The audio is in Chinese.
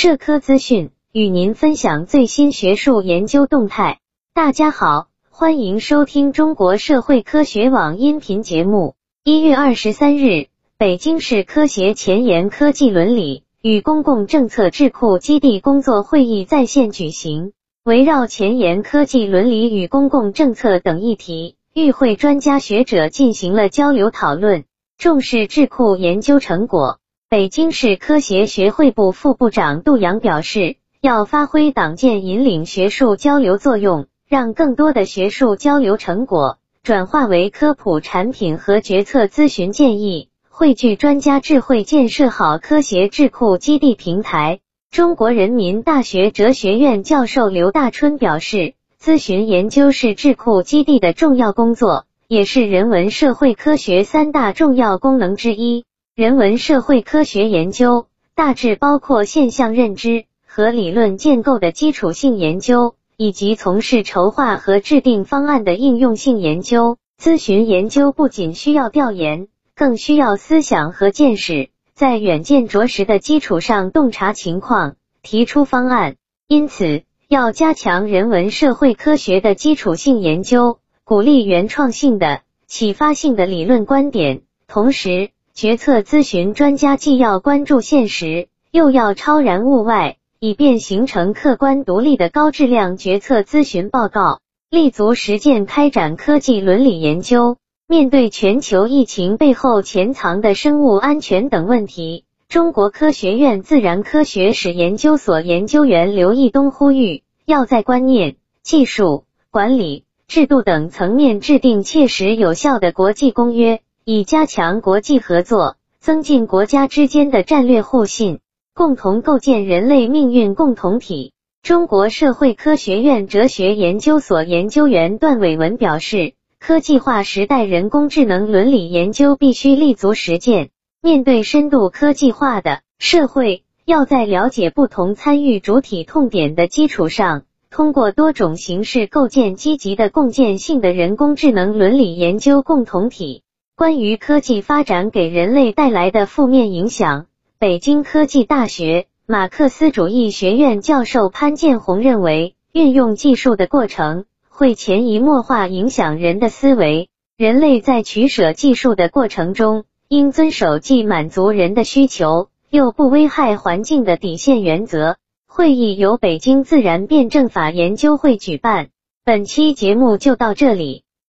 社科资讯与您分享最新学术研究动态。大家好，欢迎收听中国社会科学网音频节目。一月二十三日，北京市科协前沿科技伦理与公共政策智库基地工作会议在线举行，围绕前沿科技伦理与公共政策等议题，与会专家学者进行了交流讨论。重视智库研究成果，北京市科协学会部副部长杜阳表示，要发挥党建引领学术交流作用，让更多的学术交流成果转化为科普产品和决策咨询建议，汇聚专家智慧，建设好科协智库基地平台。中国人民大学哲学院教授刘大春表示，咨询研究是智库基地的重要工作。也是人文社会科学三大重要功能之一。人文社会科学研究大致包括现象认知和理论建构的基础性研究，以及从事筹划和制定方案的应用性研究。咨询研究不仅需要调研，更需要思想和见识，在远见卓识的基础上洞察情况，提出方案。因此，要加强人文社会科学的基础性研究。鼓励原创性的、启发性的理论观点，同时，决策咨询专家既要关注现实，又要超然物外，以便形成客观独立的高质量决策咨询报告。立足实践开展科技伦理研究。面对全球疫情背后潜藏的生物安全等问题，中国科学院自然科学史研究所研究员刘义东呼吁，要在观念、技术、管理。制度等层面制定切实有效的国际公约，以加强国际合作，增进国家之间的战略互信，共同构建人类命运共同体。中国社会科学院哲学研究所研究员段伟文表示，科技化时代，人工智能伦理研究必须立足实践。面对深度科技化的社会，要在了解不同参与主体痛点的基础上。通过多种形式构建积极的共建性的人工智能伦理研究共同体。关于科技发展给人类带来的负面影响，北京科技大学马克思主义学院教授潘建红认为，运用技术的过程会潜移默化影响人的思维。人类在取舍技术的过程中，应遵守既满足人的需求又不危害环境的底线原则。会议由北京自然辩证法研究会举办。本期节目就到这里。